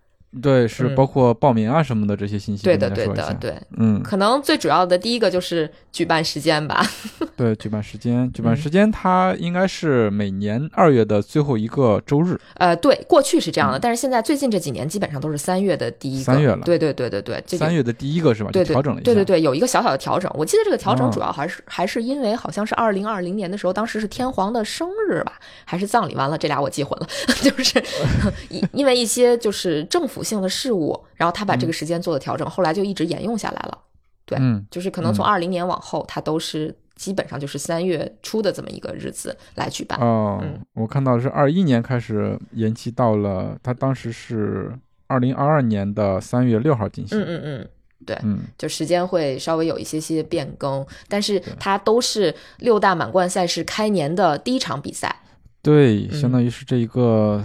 对，是包括报名啊什么的这些信息。对的，对的，对，嗯，可能最主要的第一个就是举办时间吧。[laughs] 对，举办时间，举办时间，它应该是每年二月的最后一个周日。呃，对，过去是这样的，但是现在最近这几年基本上都是三月的第一个。三月了。对对对对对，三月的第一个是吧？对，调整了一下。对对对，有一个小小的调整。我记得这个调整主要还是还是因为好像是二零二零年的时候，当时是天皇的生日吧，还是葬礼？完了，这俩我记混了，[laughs] 就是 [laughs] 因因为一些就是政府性的事务。然后他把这个时间做了调整，后来就一直沿用下来了。对，就是可能从二零年往后，他都是基本上就是三月初的这么一个日子来举办。哦，我看到是二一年开始延期到了，他当时是二零二二年的三月六号进行。嗯嗯嗯，对，嗯，就时间会稍微有一些些变更，但是它都是六大满贯赛事开年的第一场比赛。对，相当于是这一个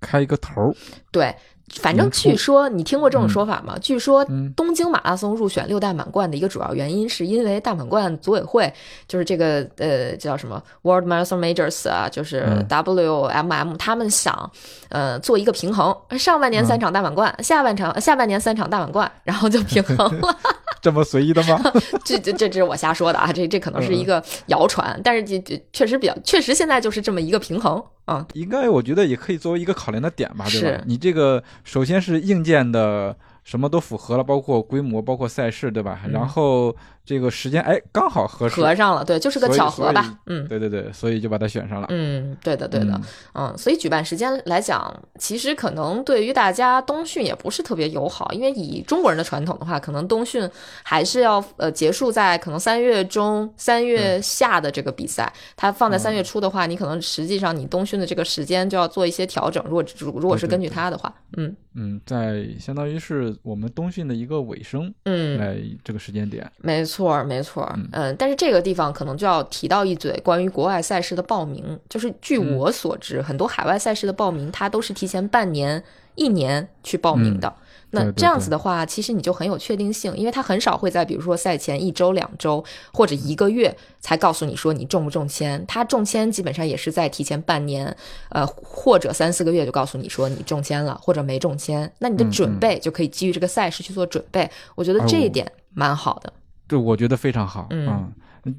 开一个头儿。对。反正据说你听过这种说法吗？据说东京马拉松入选六大满贯的一个主要原因，是因为大满贯组委会就是这个呃叫什么 World Marathon Majors 啊，就是 WMM，他们想呃做一个平衡，上半年三场大满贯，下半场下半年三场大满贯，然后就平衡了。这么随意的吗？[laughs] 这这这这是我瞎说的啊，这这可能是一个谣传，但是这这确实比较确实现在就是这么一个平衡啊。应该我觉得也可以作为一个考量的点吧，对吧？你这个。首先是硬件的什么都符合了，包括规模，包括赛事，对吧？然后。这个时间哎，刚好合适合上了，对，就是个巧合吧，嗯，对对对，所以就把它选上了，嗯，对的对的，嗯，所以举办时间来讲，其实可能对于大家冬训也不是特别友好，因为以中国人的传统的话，可能冬训还是要呃结束在可能三月中、三月下的这个比赛，它放在三月初的话，你可能实际上你冬训的这个时间就要做一些调整，如果如如果是根据它的话，嗯。嗯，在相当于是我们冬训的一个尾声，嗯，来这个时间点，没错。错，没错，嗯，但是这个地方可能就要提到一嘴关于国外赛事的报名，就是据我所知，很多海外赛事的报名，它都是提前半年、一年去报名的。那这样子的话，其实你就很有确定性，因为他很少会在比如说赛前一周、两周或者一个月才告诉你说你中不中签。他中签基本上也是在提前半年，呃，或者三四个月就告诉你说你中签了或者没中签。那你的准备就可以基于这个赛事去做准备。我觉得这一点蛮好的。对，我觉得非常好。嗯，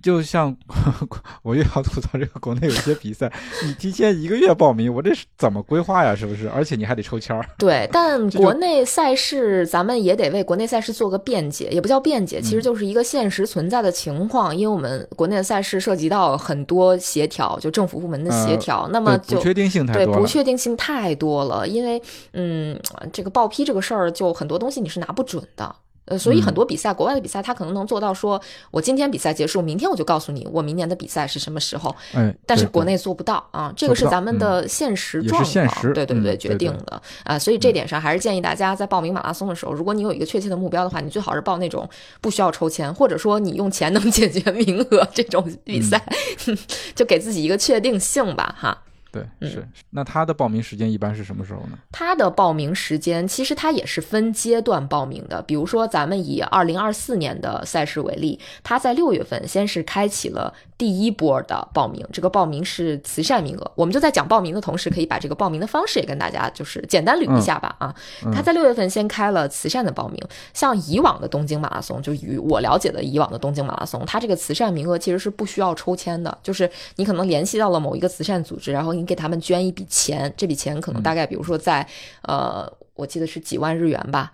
就像 [laughs] 我又要吐槽这个国内有些比赛，你提前一个月报名，我这是怎么规划呀？是不是？而且你还得抽签儿。对，但 [laughs] 国内赛事咱们也得为国内赛事做个辩解，也不叫辩解，其实就是一个现实存在的情况。因为我们国内的赛事涉及到很多协调，就政府部门的协调，那么就不确定性太多，对，不确定性太多了。因为嗯，这个报批这个事儿，就很多东西你是拿不准的。呃，所以很多比赛，国外的比赛，他可能能做到说，我今天比赛结束，明天我就告诉你我明年的比赛是什么时候。嗯，但是国内做不到啊，这个是咱们的现实状况，对对对，决定的啊。所以这点上还是建议大家在报名马拉松的时候，如果你有一个确切的目标的话，你最好是报那种不需要抽签，或者说你用钱能解决名额这种比赛，[laughs] 就给自己一个确定性吧，哈。对，是那他的报名时间一般是什么时候呢？他的报名时间其实他也是分阶段报名的。比如说，咱们以二零二四年的赛事为例，他在六月份先是开启了第一波的报名，这个报名是慈善名额。我们就在讲报名的同时，可以把这个报名的方式也跟大家就是简单捋一下吧。啊，他在六月份先开了慈善的报名，像以往的东京马拉松，就与我了解的以往的东京马拉松，它这个慈善名额其实是不需要抽签的，就是你可能联系到了某一个慈善组织，然后。你给他们捐一笔钱，这笔钱可能大概，比如说在，呃，我记得是几万日元吧，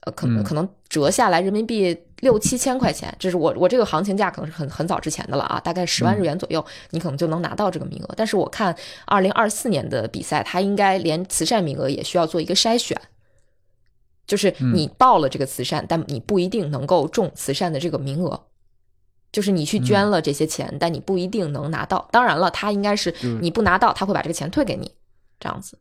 呃，可能可能折下来人民币六七千块钱，这是我我这个行情价可能是很很早之前的了啊，大概十万日元左右，你可能就能拿到这个名额。但是我看二零二四年的比赛，它应该连慈善名额也需要做一个筛选，就是你报了这个慈善，但你不一定能够中慈善的这个名额。就是你去捐了这些钱，但你不一定能拿到。当然了，他应该是你不拿到，他会把这个钱退给你，这样子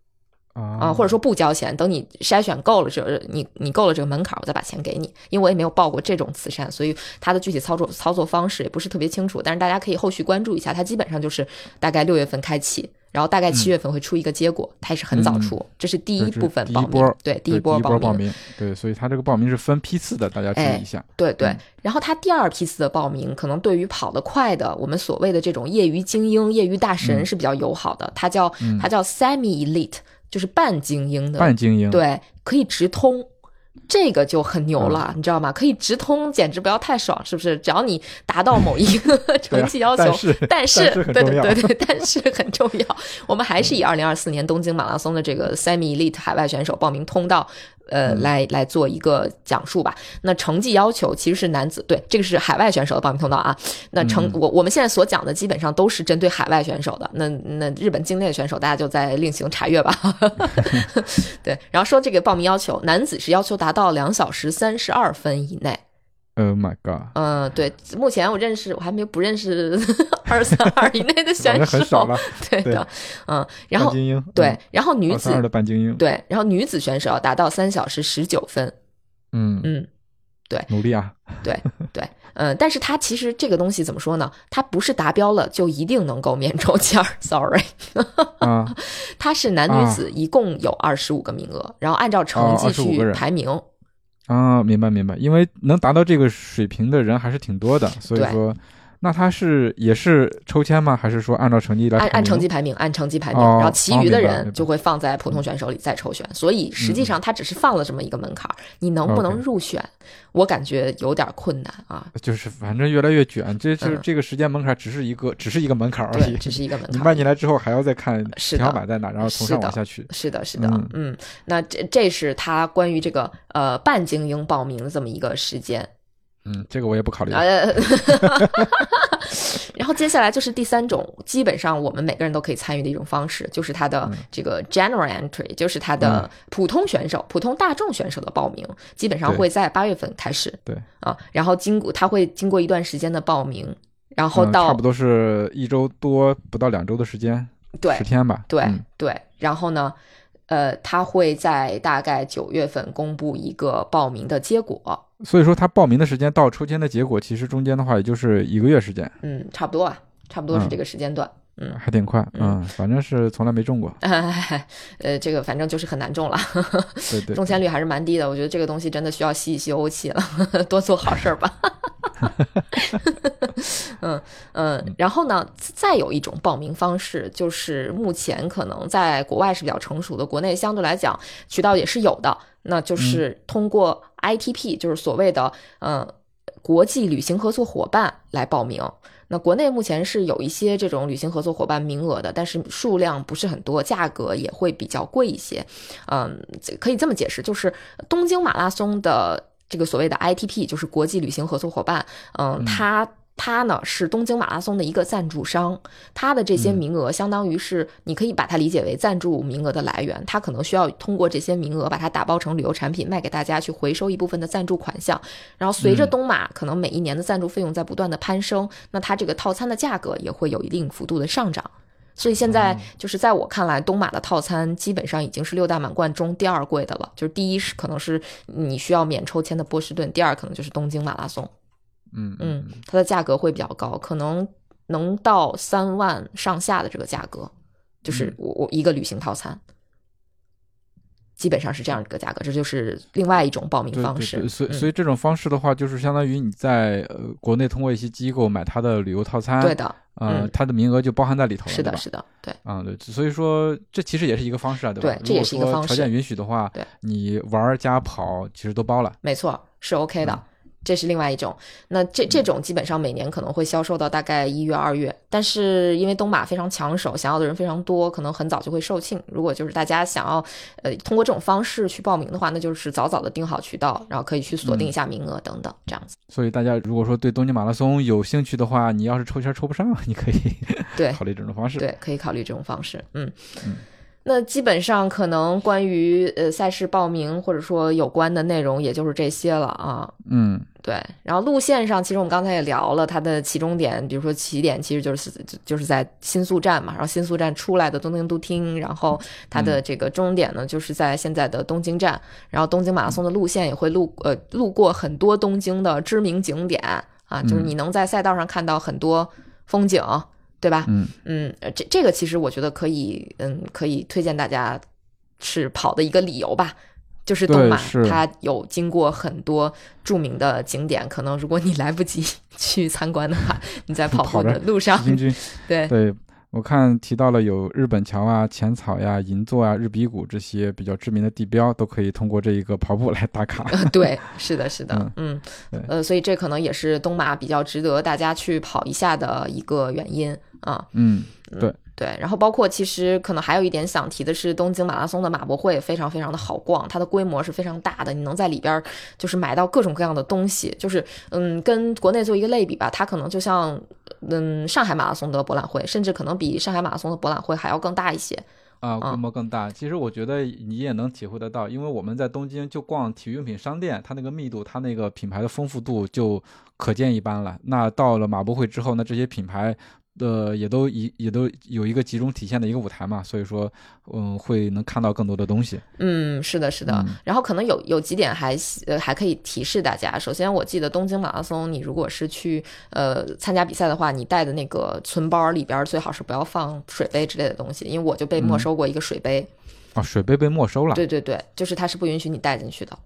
啊，或者说不交钱，等你筛选够了这，你你够了这个门槛，我再把钱给你。因为我也没有报过这种慈善，所以它的具体操作操作方式也不是特别清楚。但是大家可以后续关注一下，它基本上就是大概六月份开启。然后大概七月份会出一个结果，它也是很早出，这是第一部分报名，对，第一波报名，对，所以它这个报名是分批次的，大家注意一下。对对，然后它第二批次的报名，可能对于跑得快的，我们所谓的这种业余精英、业余大神是比较友好的，它叫它叫 semi elite。就是半精英的，半精英，对，可以直通。这个就很牛了，你知道吗？可以直通，简直不要太爽，是不是？只要你达到某一个成绩要求，但是，对对对对，但是很重要。我们还是以二零二四年东京马拉松的这个 semi elite 海外选手报名通道。呃，来来做一个讲述吧。那成绩要求其实是男子，对，这个是海外选手的报名通道啊。那成我我们现在所讲的基本上都是针对海外选手的。那那日本境内的选手，大家就在另行查阅吧。[laughs] 对，然后说这个报名要求，男子是要求达到两小时三十二分以内。Oh my god！嗯，对，目前我认识，我还没不认识 [laughs] 二三二 [laughs] 以内的选手，很少了。对的，嗯，然后对，然后女子的半精英，对，然后女子选手要达到三小时十九分。嗯嗯，对，努力啊。对 [laughs] 对，嗯，但是他其实这个东西怎么说呢？他不是达标了就一定能够免抽签儿，sorry。啊，他是男女子一共有二十五个名额，然后按照成绩去排名。啊，明白明白，因为能达到这个水平的人还是挺多的，所以说，那他是也是抽签吗？还是说按照成绩来？按按成绩排名，按成绩排名，然后其余的人就会放在普通选手里再抽选。所以实际上他只是放了这么一个门槛，你能不能入选？我感觉有点困难啊，就是反正越来越卷，这是这个时间门槛只是一个，只是一个门槛而已，只是一个门槛。你办进来之后还要再看天花板在哪，然后从上往下去。是的，是的，嗯，那这这是他关于这个呃半精英报名的这么一个时间。嗯，这个我也不考虑。[laughs] 然后接下来就是第三种，基本上我们每个人都可以参与的一种方式，就是他的这个 general entry，就是他的普通选手、普通大众选手的报名，基本上会在八月份开始。对啊，然后经过他会经过一段时间的报名，然后到差不多是一周多不到两周的时间，对，十天吧。对对，然后呢，呃，他会在大概九月份公布一个报名的结果。所以说他报名的时间到抽签的结果，其实中间的话也就是一个月时间。嗯，差不多啊，差不多是这个时间段。嗯，还挺快。嗯，反正是从来没中过。[laughs] 呃，这个反正就是很难中了。对对，中签率还是蛮低的。我觉得这个东西真的需要吸一吸欧气了，[laughs] 多做好事儿吧。[laughs] 嗯嗯，然后呢，再有一种报名方式，就是目前可能在国外是比较成熟的，国内相对来讲渠道也是有的。那就是通过 ITP，就是所谓的嗯国际旅行合作伙伴来报名。那国内目前是有一些这种旅行合作伙伴名额的，但是数量不是很多，价格也会比较贵一些。嗯，可以这么解释，就是东京马拉松的这个所谓的 ITP，就是国际旅行合作伙伴。嗯，它。它呢是东京马拉松的一个赞助商，它的这些名额相当于是你可以把它理解为赞助名额的来源，它可能需要通过这些名额把它打包成旅游产品卖给大家去回收一部分的赞助款项，然后随着东马可能每一年的赞助费用在不断的攀升，那它这个套餐的价格也会有一定幅度的上涨，所以现在就是在我看来，东马的套餐基本上已经是六大满贯中第二贵的了，就是第一是可能是你需要免抽签的波士顿，第二可能就是东京马拉松。嗯嗯，它的价格会比较高，可能能到三万上下的这个价格，就是我我一个旅行套餐，基本上是这样一个价格，这就是另外一种报名方式。所以所以这种方式的话，就是相当于你在呃国内通过一些机构买它的旅游套餐，对的，呃，它的名额就包含在里头了，是的，是的，对，啊对，所以说这其实也是一个方式啊，对吧？对，这也是一个方式。条件允许的话，对，你玩加跑其实都包了，没错，是 OK 的。这是另外一种，那这这种基本上每年可能会销售到大概一月二月，但是因为东马非常抢手，想要的人非常多，可能很早就会售罄。如果就是大家想要呃通过这种方式去报名的话，那就是早早的定好渠道，然后可以去锁定一下名额等等这样子。所以大家如果说对东京马拉松有兴趣的话，你要是抽签抽不上，你可以对 [laughs] 考虑这种方式，对，可以考虑这种方式，嗯嗯。那基本上可能关于呃赛事报名或者说有关的内容，也就是这些了啊。嗯，对。然后路线上，其实我们刚才也聊了，它的起终点，比如说起点其实就是就是在新宿站嘛，然后新宿站出来的东京都厅，然后它的这个终点呢就是在现在的东京站。然后东京马拉松的路线也会路呃路过很多东京的知名景点啊，就是你能在赛道上看到很多风景。对吧？嗯嗯，这这个其实我觉得可以，嗯，可以推荐大家是跑的一个理由吧。就是东马，它有经过很多著名的景点，可能如果你来不及 [laughs] 去参观的话，你在跑步的路上，对对，我看提到了有日本桥啊、浅草呀、银座啊、日比谷这些比较知名的地标，都可以通过这一个跑步来打卡。对，是的，是的，嗯，呃，所以这可能也是东马比较值得大家去跑一下的一个原因啊。嗯，对。对，然后包括其实可能还有一点想提的是，东京马拉松的马博会非常非常的好逛，它的规模是非常大的，你能在里边就是买到各种各样的东西，就是嗯，跟国内做一个类比吧，它可能就像嗯上海马拉松的博览会，甚至可能比上海马拉松的博览会还要更大一些啊，规模更大。其实我觉得你也能体会得到，因为我们在东京就逛体育用品商店，它那个密度，它那个品牌的丰富度就可见一斑了。那到了马博会之后，呢这些品牌。呃，也都一也都有一个集中体现的一个舞台嘛，所以说，嗯，会能看到更多的东西。嗯，是的，是的。然后可能有有几点还呃还可以提示大家。首先，我记得东京马拉松，你如果是去呃参加比赛的话，你带的那个存包里边最好是不要放水杯之类的东西，因为我就被没收过一个水杯。啊，水杯被没收了？对对对，就是它是不允许你带进去的。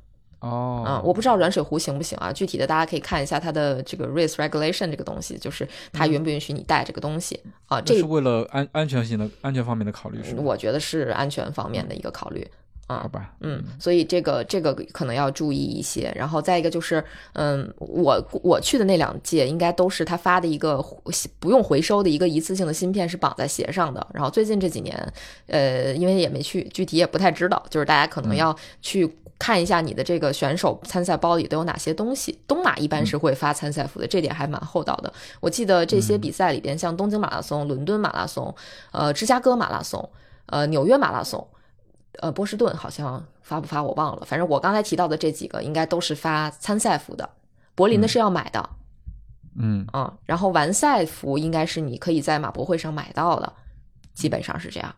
哦，嗯，我不知道软水壶行不行啊？具体的大家可以看一下它的这个 risk regulation 这个东西，就是它允不允许你带这个东西啊？这是为了安安全性的安全方面的考虑，是我觉得是安全方面的一个考虑啊。好吧，嗯，所以这个这个可能要注意一些。然后再一个就是，嗯，我我去的那两届应该都是他发的一个不用回收的一个一次性的芯片，是绑在鞋上的。然后最近这几年，呃，因为也没去，具体也不太知道，就是大家可能要去。看一下你的这个选手参赛包里都有哪些东西。东马一般是会发参赛服的，这点还蛮厚道的。我记得这些比赛里边，像东京马拉松、伦敦马拉松、呃芝加哥马拉松、呃纽约马拉松、呃波士顿好像发不发我忘了。反正我刚才提到的这几个应该都是发参赛服的。柏林的是要买的，嗯啊，然后完赛服应该是你可以在马博会上买到的，基本上是这样。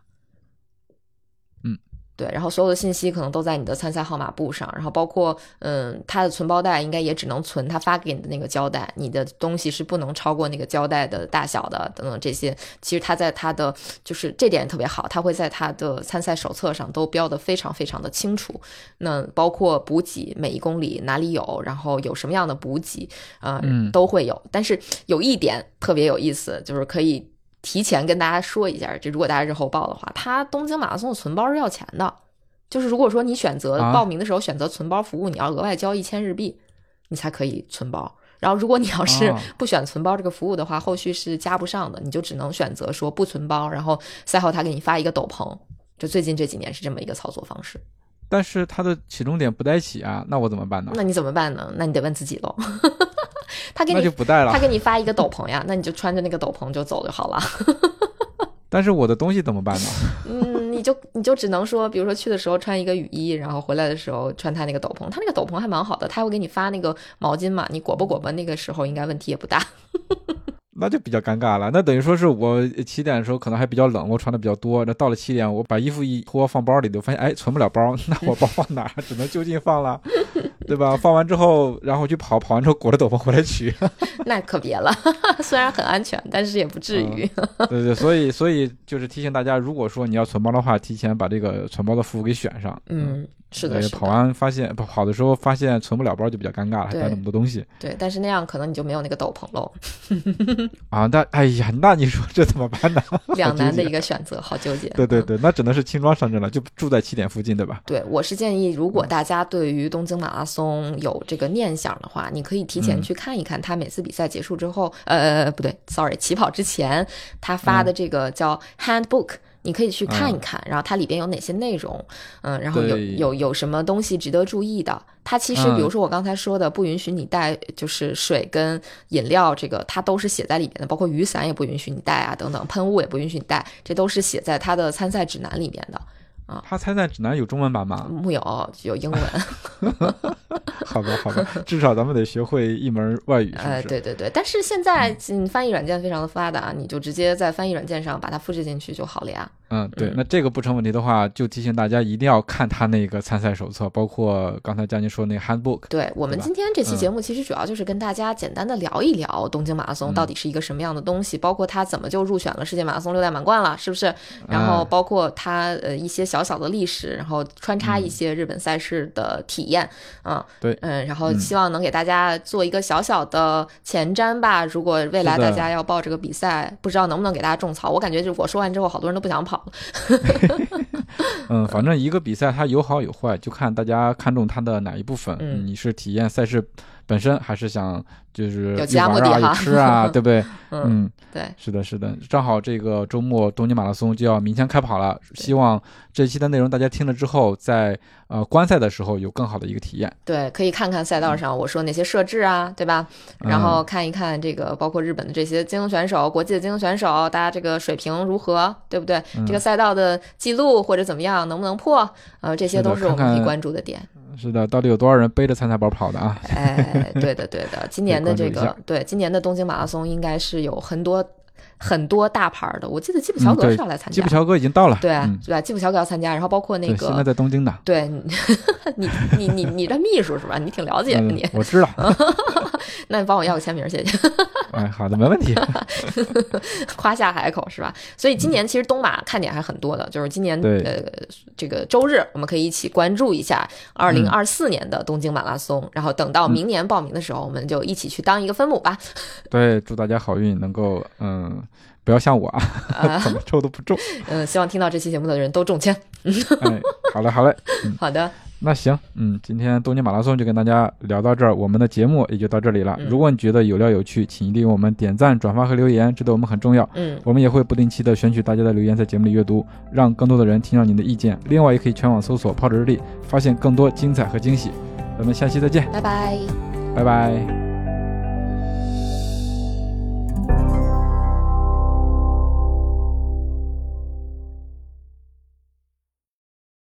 对，然后所有的信息可能都在你的参赛号码簿上，然后包括，嗯，它的存包袋应该也只能存他发给你的那个胶带，你的东西是不能超过那个胶带的大小的，等等这些，其实他在他的就是这点特别好，他会在他的参赛手册上都标的非常非常的清楚，那包括补给每一公里哪里有，然后有什么样的补给，啊，都会有，但是有一点特别有意思，就是可以。提前跟大家说一下，这如果大家日后报的话，它东京马拉松的存包是要钱的。就是如果说你选择报名的时候选择存包服务，你要额外交一千日币，你才可以存包。然后如果你要是不选存包这个服务的话，后续是加不上的，你就只能选择说不存包，然后赛后他给你发一个斗篷。就最近这几年是这么一个操作方式。但是它的起终点不带起啊，那我怎么办呢？那你怎么办呢？那你得问自己喽。[laughs] 他给你那就不带了。他给你发一个斗篷呀，那你就穿着那个斗篷就走就好了。[laughs] 但是我的东西怎么办呢？[laughs] 嗯，你就你就只能说，比如说去的时候穿一个雨衣，然后回来的时候穿他那个斗篷。他那个斗篷还蛮好的，他会给你发那个毛巾嘛，你裹吧裹吧，那个时候应该问题也不大。那就比较尴尬了。那等于说是我起点的时候可能还比较冷，我穿的比较多。那到了七点，我把衣服一脱放包里，就发现哎存不了包，[laughs] 那我包放哪儿？只能就近放了，[laughs] 对吧？放完之后，然后去跑，跑完之后裹着斗篷回来取。[laughs] 那可别了，虽然很安全，但是也不至于。对对，所以所以就是提醒大家，如果说你要存包的话，提前把这个存包的服务给选上。嗯。是的，跑完发现不跑的时候发现存不了包就比较尴尬了，还带那么多东西。对，但是那样可能你就没有那个斗篷喽。[laughs] 啊，[laughs] 那哎呀，那你说这怎么办呢？[laughs] 两难的一个选择，好纠结。对对对，那只能是轻装上阵了，就住在起点附近，对吧？对，我是建议，如果大家对于东京马拉松有这个念想的话，你可以提前去看一看他每次比赛结束之后，呃，不对，sorry，起跑之前他发的这个叫 handbook。你可以去看一看，然后它里边有哪些内容，嗯，然后有有有什么东西值得注意的。它其实，比如说我刚才说的，不允许你带就是水跟饮料，这个它都是写在里面的，包括雨伞也不允许你带啊，等等，喷雾也不允许你带，这都是写在它的参赛指南里面的。啊，他参赛指南有中文版吗？木有，有英文。[laughs] 好吧，好吧，至少咱们得学会一门外语？对对对，但是现在翻译软件非常的发达，你就直接在翻译软件上把它复制进去就好了呀。嗯，对，那这个不成问题的话，就提醒大家一定要看他那个参赛手册，包括刚才佳妮说那个 handbook。对我们今天这期节目，其实主要就是跟大家简单的聊一聊东京马拉松到底是一个什么样的东西，包括它怎么就入选了世界马拉松六大满贯了，是不是？然后包括它呃一些小小小的历史，然后穿插一些日本赛事的体验，啊，对，嗯，然后希望能给大家做一个小小的前瞻吧。如果未来大家要报这个比赛，不知道能不能给大家种草，我感觉就我说完之后，好多人都不想跑了。[laughs] [laughs] 嗯，反正一个比赛它有好有坏，就看大家看中它的哪一部分。嗯，你是体验赛事本身，还是想就是有其他目的哈？吃啊，[laughs] 对不对？嗯，对，是的，是的。正好这个周末东京马拉松就要明天开跑了，希望这期的内容大家听了之后，在呃观赛的时候有更好的一个体验。对，可以看看赛道上我说那些设置啊，对吧？然后看一看这个包括日本的这些精英选手、国际的精英选手，大家这个水平如何，对不对？这个赛道的记录或者怎么样，能不能破？呃，这些都是我们可以关注的点。是的，到底有多少人背着参赛包跑的啊？哎，对的，对的，今年的 [laughs] 这个对今年的东京马拉松应该是有很多很多大牌的。我记得基普乔格是要来参加，基普乔格已经到了，对对吧？基普乔格要参加，然后包括那个现在在东京的，[laughs] 对，[laughs] 你你你你这秘书是吧？你挺了解的，你我知道。[laughs] 那你帮我要个签名，谢谢。哎，好的，没问题。夸下海口是吧？所以今年其实东马看点还很多的，就是今年呃这个周日我们可以一起关注一下二零二四年的东京马拉松，然后等到明年报名的时候，我们就一起去当一个分母吧。对，祝大家好运，能够嗯，不要像我啊，[laughs] 怎么抽都不中。[laughs] 嗯，希望听到这期节目的人都中签。[laughs] 哎，好嘞，好嘞，好的。那行，嗯，今天东京马拉松就跟大家聊到这儿，我们的节目也就到这里了。如果你觉得有料有趣，请一定为我们点赞、转发和留言，这对我们很重要。嗯，我们也会不定期的选取大家的留言，在节目里阅读，让更多的人听到您的意见。另外，也可以全网搜索“泡着日历”，发现更多精彩和惊喜。咱们下期再见，拜拜，拜拜。